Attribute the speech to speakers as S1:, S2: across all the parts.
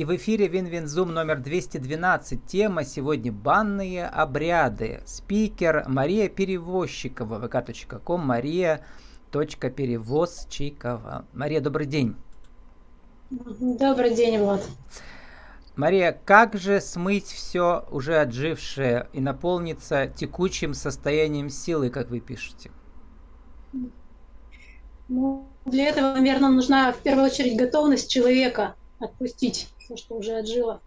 S1: И в эфире WinWinZoom номер 212. Тема сегодня «Банные обряды». Спикер Мария Перевозчикова, vk.com, Мария Перевозчикова. Мария, добрый день.
S2: Добрый день, Влад.
S1: Мария, как же смыть все уже отжившее и наполниться текучим состоянием силы, как вы пишете?
S2: Ну, для этого, наверное, нужна в первую очередь готовность человека отпустить все, что уже отжило.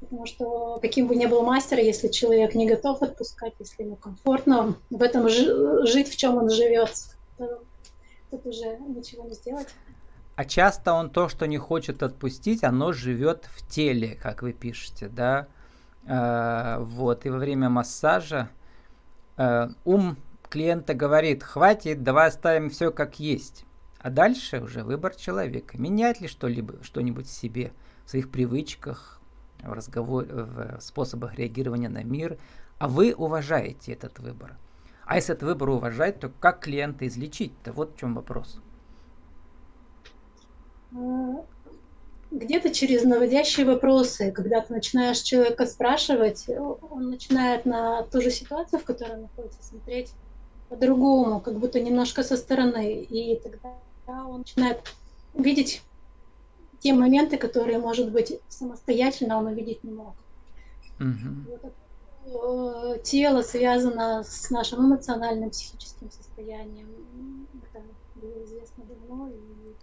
S2: Потому что каким бы ни был мастер, если человек не готов отпускать, если ему комфортно в этом жить, в чем он живет, то тут уже ничего не сделать.
S1: А часто он то, что не хочет отпустить, оно живет в теле, как вы пишете, да? Э, вот, и во время массажа э, ум клиента говорит, хватит, давай оставим все как есть. А дальше уже выбор человека. Менять ли что-либо, что-нибудь себе, в своих привычках, в, разговор, в способах реагирования на мир. А вы уважаете этот выбор. А если этот выбор уважать, то как клиента излечить-то? Вот в чем вопрос.
S2: Где-то через наводящие вопросы, когда ты начинаешь человека спрашивать, он начинает на ту же ситуацию, в которой он находится, смотреть по-другому, как будто немножко со стороны. И тогда он начинает видеть те моменты, которые, может быть, самостоятельно он увидеть не мог.
S1: Угу.
S2: Вот тело связано с нашим эмоциональным, психическим состоянием. Это было известно давно. И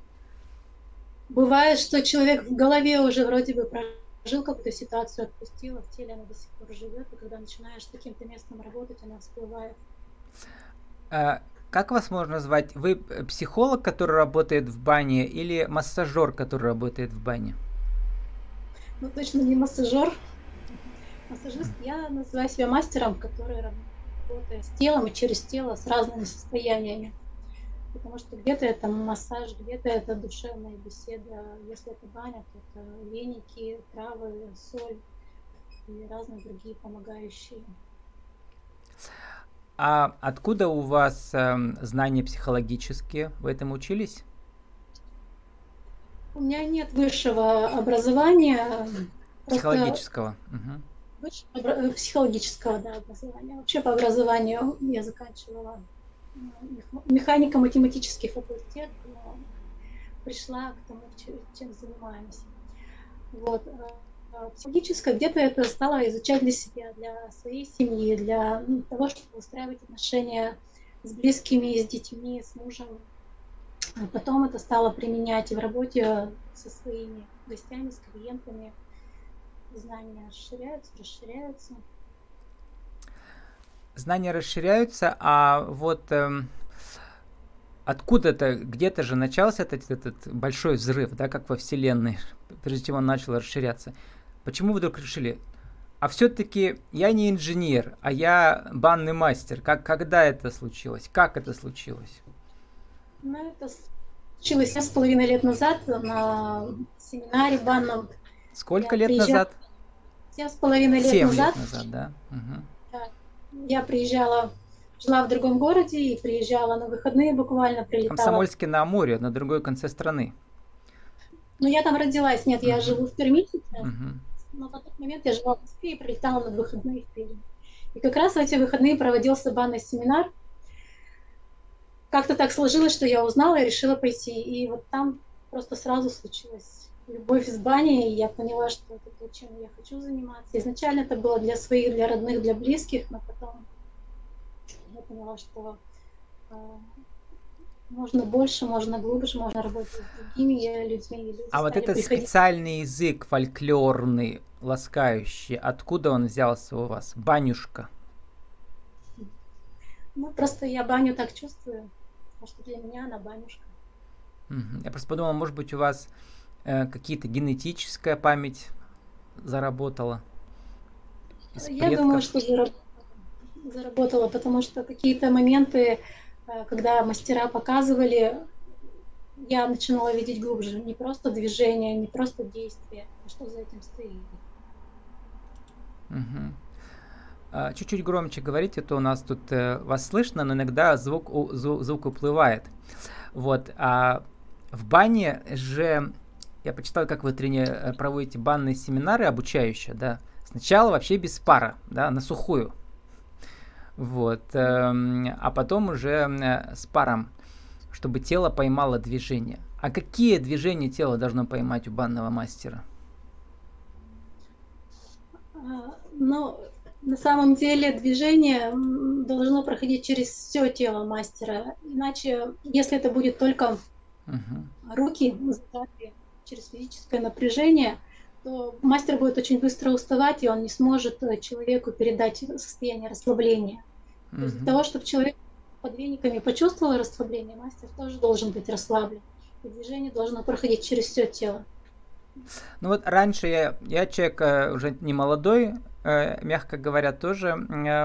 S2: бывает, что человек в голове уже вроде бы прожил какую-то ситуацию, отпустил, а в теле она до сих пор живет. И когда начинаешь с таким-то местом работать, она всплывает.
S1: А, как вас можно назвать? Вы э, психолог, который работает в бане, или массажер, который работает в бане?
S2: Ну, точно не массажер. Массажист. Я называю себя мастером, который работает с телом и через тело, с разными состояниями. Потому что где-то это массаж, где-то это душевная беседа. Если это баня, то это веники, травы, соль и разные другие помогающие.
S1: А откуда у вас э, знания психологические? Вы этому учились?
S2: У меня нет высшего образования.
S1: Психологического.
S2: Угу. Высшего, психологического, да, образования. Вообще по образованию я заканчивала механико-математический факультет, но пришла к тому, чем занимаемся. Вот. Э, психологическое, где-то это стала изучать для себя, для своей семьи, для ну, того, чтобы устраивать отношения с близкими, с детьми, с мужем. А потом это стало применять и в работе со своими гостями, с клиентами. Знания расширяются, расширяются.
S1: Знания расширяются, а вот эм, откуда это, где-то же начался этот, этот большой взрыв, да, как во Вселенной, прежде чем он начал расширяться. Почему вы вдруг решили, а все-таки я не инженер, а я банный мастер. Как, когда это случилось? Как это случилось?
S2: Ну, это случилось семь с половиной лет назад на семинаре банном.
S1: Сколько я лет приезжала... назад?
S2: Семь с половиной лет
S1: Семь
S2: назад.
S1: лет назад, да.
S2: Угу. Я приезжала, жила в другом городе и приезжала на выходные буквально, прилетала.
S1: Комсомольске на Амуре, на другой конце страны.
S2: Ну, я там родилась, нет, я живу в Перми сейчас. Но на тот момент я жила в Москве и прилетала на выходные в Пермь. И как раз в эти выходные проводился банный семинар. Как-то так сложилось, что я узнала и решила пойти. И вот там просто сразу случилась любовь с баней, и я поняла, что это то, чем я хочу заниматься. Изначально это было для своих, для родных, для близких, но потом я поняла, что а, можно больше, можно глубже, можно работать с другими людьми. Люди
S1: а вот этот приходить. специальный язык фольклорный, ласкающий, откуда он взялся у вас? Банюшка.
S2: Ну, просто я баню так чувствую, потому что для меня она банюшка.
S1: Я просто подумал, может быть, у вас э, какие-то генетическая память заработала?
S2: Я думаю, что заработала, потому что какие-то моменты когда мастера показывали, я начинала видеть глубже. Не просто движение, не просто действие, а что за этим стоит.
S1: Угу. Чуть-чуть громче говорите, то у нас тут э, вас слышно, но иногда звук, звук, звук уплывает. Вот. А в бане же я почитал, как вы трени... Э, проводите банные семинары обучающие, да. Сначала вообще без пара, да, на сухую. Вот. Эм, а потом уже э, с паром, чтобы тело поймало движение. А какие движения тело должно поймать у банного мастера?
S2: А, ну, на самом деле движение должно проходить через все тело мастера. Иначе, если это будет только угу. руки зажатые через физическое напряжение, мастер будет очень быстро уставать, и он не сможет э, человеку передать состояние расслабления. Угу. То есть для того, чтобы человек под вениками почувствовал расслабление, мастер тоже должен быть расслаблен. И движение должно проходить через все тело.
S1: Ну вот раньше я, я человек э, уже не молодой, э, мягко говоря, тоже.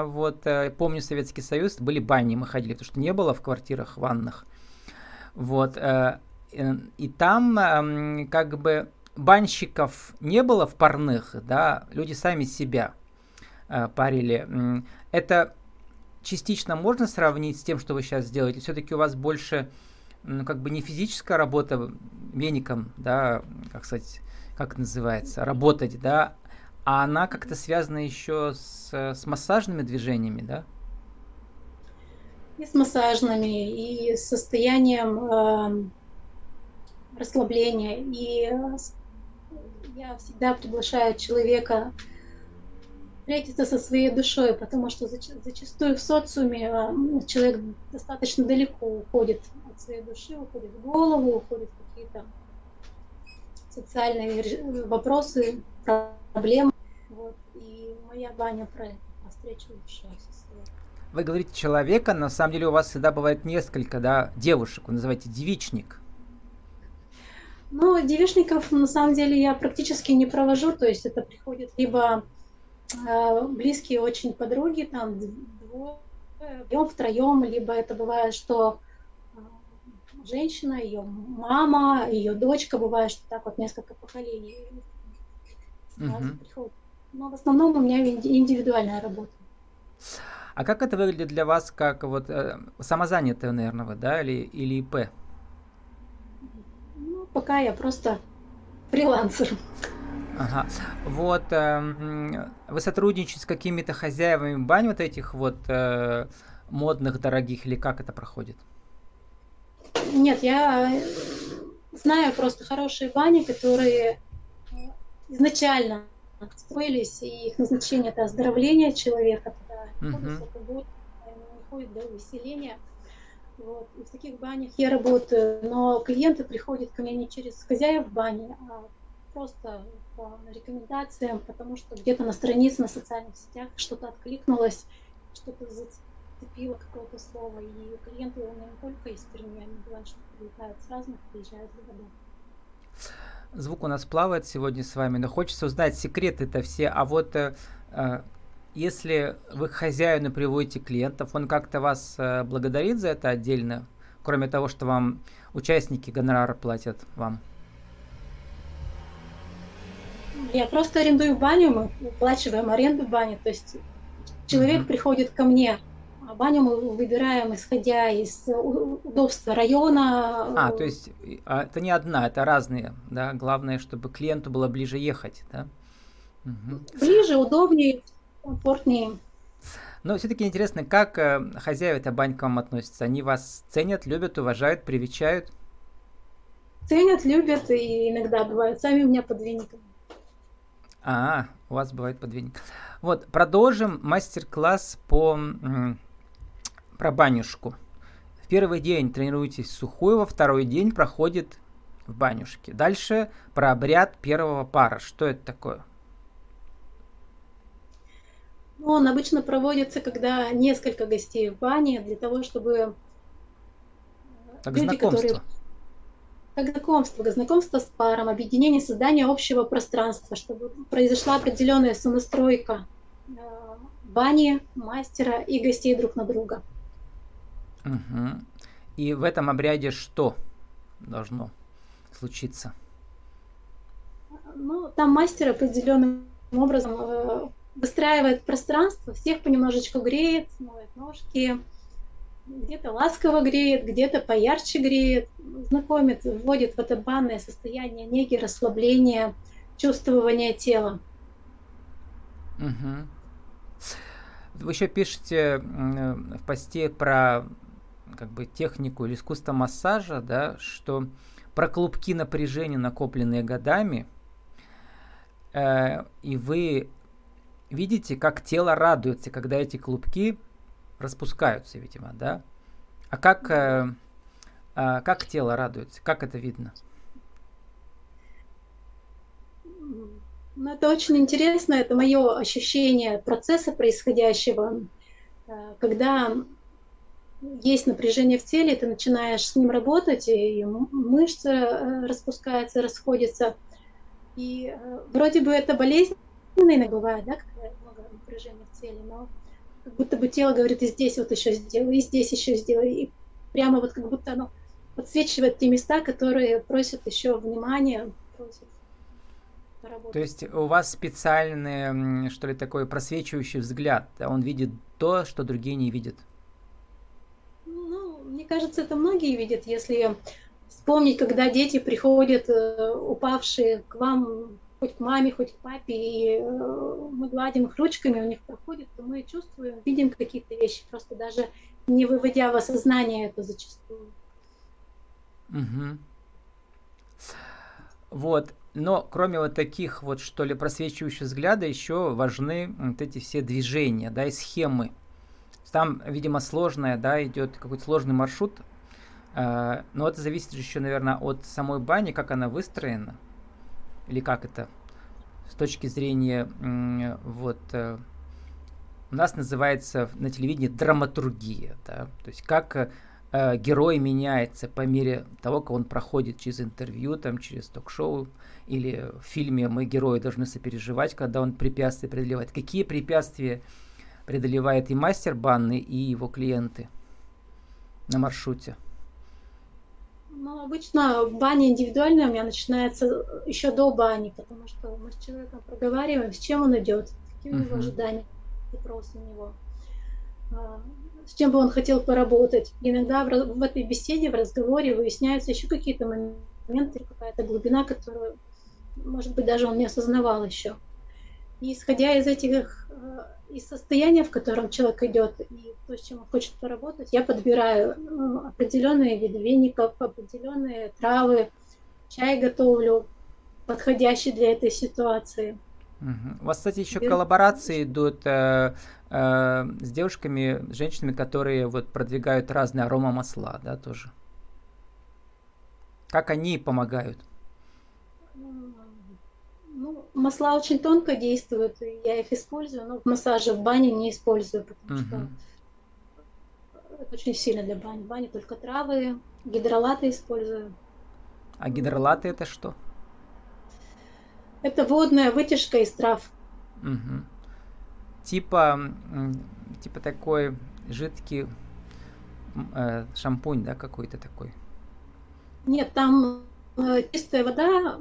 S1: Вот помню Советский Союз, были бани, мы ходили, потому что не было в квартирах ванных. Вот. И там как бы банщиков не было в парных, да, люди сами себя парили. Это частично можно сравнить с тем, что вы сейчас делаете? Все-таки у вас больше ну, как бы не физическая работа веником, да, как сказать, как называется, работать, да, а она как-то связана еще с, с массажными движениями, да?
S2: И с массажными, и с состоянием э, расслабления. И я всегда приглашаю человека встретиться со своей душой, потому что зачастую в социуме э, человек достаточно далеко уходит от своей души, уходит в голову, уходит в какие-то социальные вопросы, проблемы. Вот. И моя баня про это, встречу души
S1: Вы говорите человека, на самом деле у вас всегда бывает несколько, да, девушек, вы называете девичник.
S2: Ну, девичников на самом деле я практически не провожу, то есть это приходит либо э, близкие очень подруги, там двое, втроем, либо это бывает, что женщина, ее мама, ее дочка, бывает, что так вот несколько поколений сразу приходят. Но в основном у меня индивидуальная работа.
S1: А как это выглядит для вас, как вот э, самозанятая, наверное, вы, да, или, или ИП?
S2: Пока я просто фрилансер.
S1: Ага. Вот э, вы сотрудничаете с какими-то хозяевами бань вот этих вот э, модных, дорогих, или как это проходит?
S2: Нет, я знаю просто хорошие бани, которые изначально строились, и их назначение это оздоровление человека, когда uh-huh. алкоголь, не ходит до выселения. Вот. И в таких банях я работаю, но клиенты приходят ко мне не через хозяев бани, а просто по рекомендациям, потому что где-то на странице, на социальных сетях что-то откликнулось, что-то зацепило какое-то слово, и клиенты не только из Перми, они бывают, что прилетают с разных, приезжают в городов.
S1: Звук у нас плавает сегодня с вами, но хочется узнать секреты-то все. А вот э, э, если вы к хозяину приводите клиентов, он как-то вас э, благодарит за это отдельно, кроме того, что вам участники гонорара платят вам?
S2: Я просто арендую баню, мы выплачиваем аренду бани, то есть человек mm-hmm. приходит ко мне а баню мы выбираем исходя из удобства района.
S1: А, то есть а это не одна, это разные, да? Главное, чтобы клиенту было ближе ехать, да?
S2: Угу. Ближе, удобнее, комфортнее.
S1: Но все-таки интересно, как э, хозяева этой бань к вам относятся? Они вас ценят, любят, уважают, привечают?
S2: Ценят, любят и иногда бывают сами у меня под веником.
S1: А, у вас бывает под веник. Вот, продолжим мастер-класс по про банюшку. В первый день тренируетесь сухую, во второй день проходит в банюшке. Дальше про обряд первого пара. Что это такое?
S2: Ну, он обычно проводится, когда несколько гостей в бане, для того, чтобы
S1: как люди, знакомство. которые
S2: как знакомство, как знакомство с паром, объединение, создание общего пространства, чтобы произошла определенная сонастройка э, бани, мастера и гостей друг на друга.
S1: Угу. И в этом обряде что должно случиться?
S2: Ну, там мастер определенным образом э, выстраивает пространство, всех понемножечку греет, моет ножки, где-то ласково греет, где-то поярче греет, знакомит, вводит в это банное состояние неги, расслабления, чувствования тела.
S1: Угу. Вы еще пишете в посте про как бы технику или искусство массажа, да, что про клубки напряжения, накопленные годами, э, и вы видите, как тело радуется, когда эти клубки распускаются, видимо, да? А как, э, э, как тело радуется? Как это видно?
S2: Ну, это очень интересно, это мое ощущение процесса происходящего. Э, когда есть напряжение в теле, ты начинаешь с ним работать, и мышцы э, распускаются, расходятся. И э, вроде бы это болезненно иногда бывает, да, когда много напряжения в теле, но как будто бы тело говорит, и здесь вот еще сделай, и здесь еще сделай. И прямо вот как будто оно подсвечивает те места, которые просят еще внимания, просят
S1: поработать. То есть у вас специальный, что ли, такой просвечивающий взгляд, да? он видит то, что другие не видят.
S2: Ну, мне кажется, это многие видят, если вспомнить, когда дети приходят э, упавшие к вам, хоть к маме, хоть к папе, и э, мы гладим их ручками, у них проходит, то мы чувствуем, видим какие-то вещи, просто даже не выводя в осознание это зачастую.
S1: Угу. Вот. Но кроме вот таких вот, что ли, просвечивающих взгляда, еще важны вот эти все движения, да, и схемы. Там, видимо, сложная, да, идет какой-то сложный маршрут. Э, но это зависит еще, наверное, от самой бани, как она выстроена. Или как это с точки зрения вот э, у нас называется на телевидении драматургия, да, то есть как э, герой меняется по мере того, как он проходит через интервью, там, через ток-шоу, или в фильме мы герои должны сопереживать, когда он препятствия преодолевает. Какие препятствия преодолевает и мастер банны, и его клиенты на маршруте?
S2: Ну, обычно баня индивидуальная у меня начинается еще до бани, потому что мы с человеком проговариваем, с чем он идет, какие у него ожидания, запросы у него, а, с чем бы он хотел поработать. Иногда в, в этой беседе, в разговоре выясняются еще какие-то моменты, какая-то глубина, которую, может быть, даже он не осознавал еще. И исходя из этих, э, из состояния, в котором человек идет, и то, с чем он хочет поработать, я подбираю ну, определенные виды веников, определенные травы, чай готовлю, подходящий для этой ситуации.
S1: У вас, кстати, еще Беру... коллаборации идут э, э, с девушками, женщинами, которые вот продвигают разные аромамасла, да, тоже. Как они помогают?
S2: Масла очень тонко действуют, и я их использую, но в массаже в бане не использую, потому uh-huh. что это очень сильно для бани. В бане только травы, гидролаты использую.
S1: А гидролаты это что?
S2: Это водная вытяжка из трав.
S1: Угу. Типа, типа такой жидкий э, шампунь, да, какой-то такой?
S2: Нет, там чистая вода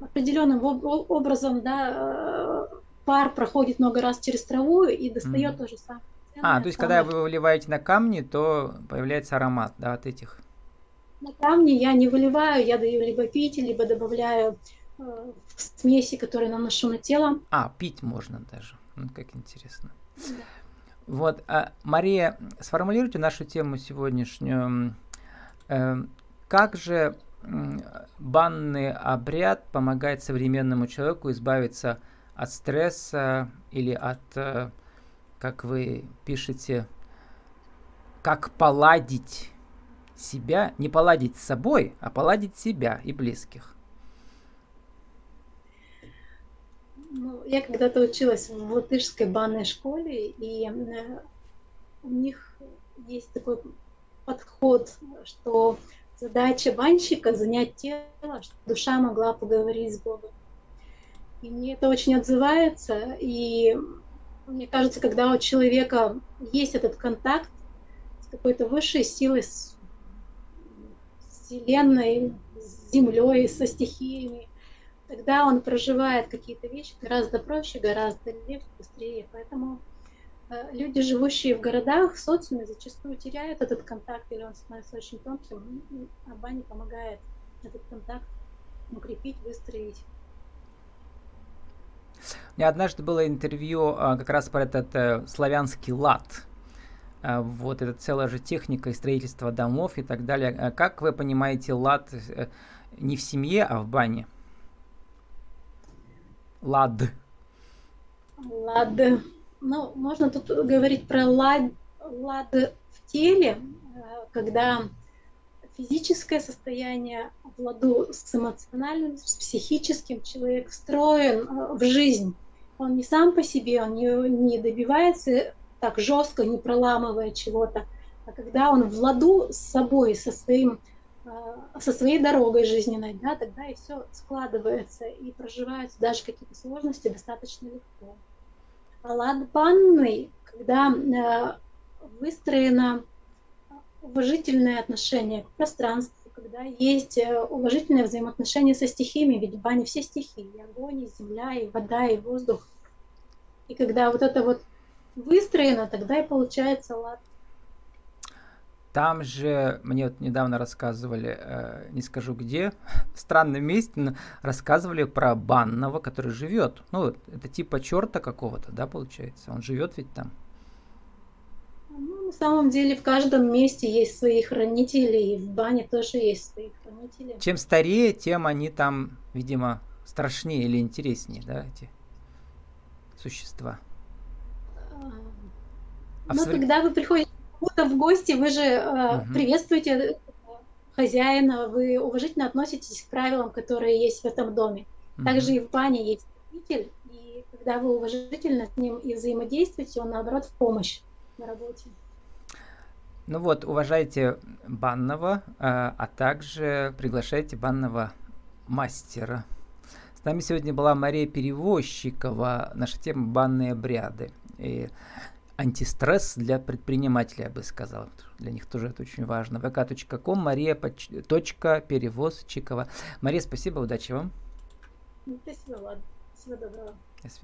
S2: определенным образом, да, э, пар проходит много раз через траву и достает mm. то же самое.
S1: А, то есть, когда вы выливаете на камни, то появляется аромат, да, от этих?
S2: На камни я не выливаю, я даю либо пить, либо добавляю э, в смеси, которые наношу на тело.
S1: А, пить можно даже. Ну, как интересно. Да. Вот, а, Мария, сформулируйте нашу тему сегодняшнюю. Э, как же банный обряд помогает современному человеку избавиться от стресса или от, э, как вы пишете, как поладить себя, не поладить с собой, а поладить себя и близких.
S2: Ну, я когда-то училась в латышской банной школе, и э, у них есть такой подход, что Задача банщика – занять тело, чтобы душа могла поговорить с Богом. И мне это очень отзывается, и мне кажется, когда у человека есть этот контакт с какой-то высшей силой, с Вселенной, с Землей, со стихиями, тогда он проживает какие-то вещи гораздо проще, гораздо легче, быстрее. Поэтому люди, живущие в городах, в социуме, зачастую теряют этот контакт, или он становится очень тонким, а баня помогает этот контакт укрепить, выстроить.
S1: У меня однажды было интервью а, как раз про этот э, славянский лад. А, вот это целая же техника и строительство домов и так далее. А как вы понимаете лад э, не в семье, а в бане? Лад.
S2: Лад. Ну, можно тут говорить про лад, лад в теле, э, когда физическое состояние в ладу с эмоциональным, с психическим человек встроен э, в жизнь. Он не сам по себе, он не, не добивается так жестко, не проламывая чего-то, а когда он в ладу с собой, со своим э, со своей дорогой жизненной, да, тогда и все складывается и проживаются даже какие-то сложности достаточно легко. Лад банный, когда э, выстроена уважительное отношение к пространству, когда есть э, уважительное взаимоотношение со стихиями, ведь в бане все стихии, и огонь, и земля, и вода, и воздух. И когда вот это вот выстроено, тогда и получается лад.
S1: Там же, мне вот недавно рассказывали, э, не скажу где, в странном месте, но рассказывали про банного, который живет. Ну, это типа черта какого-то, да, получается? Он живет ведь там.
S2: Ну, на самом деле в каждом месте есть свои хранители, и в бане тоже есть свои хранители.
S1: Чем старее, тем они там, видимо, страшнее или интереснее, да, эти существа.
S2: А ну, в... когда вы приходите кому-то в гости, вы же э, угу. приветствуете хозяина, вы уважительно относитесь к правилам, которые есть в этом доме. Угу. Также и в бане есть хранитель, и когда вы уважительно с ним и взаимодействуете, он наоборот в помощь на работе.
S1: Ну вот, уважайте банного, а, а также приглашайте банного мастера. С нами сегодня была Мария Перевозчикова, наша тема «Банные обряды». И антистресс для предпринимателей, я бы сказал. Для них тоже это очень важно. vk.com, Мария, точка, перевозчикова. Мария, спасибо, удачи вам.
S2: Спасибо, ладно. Всего доброго.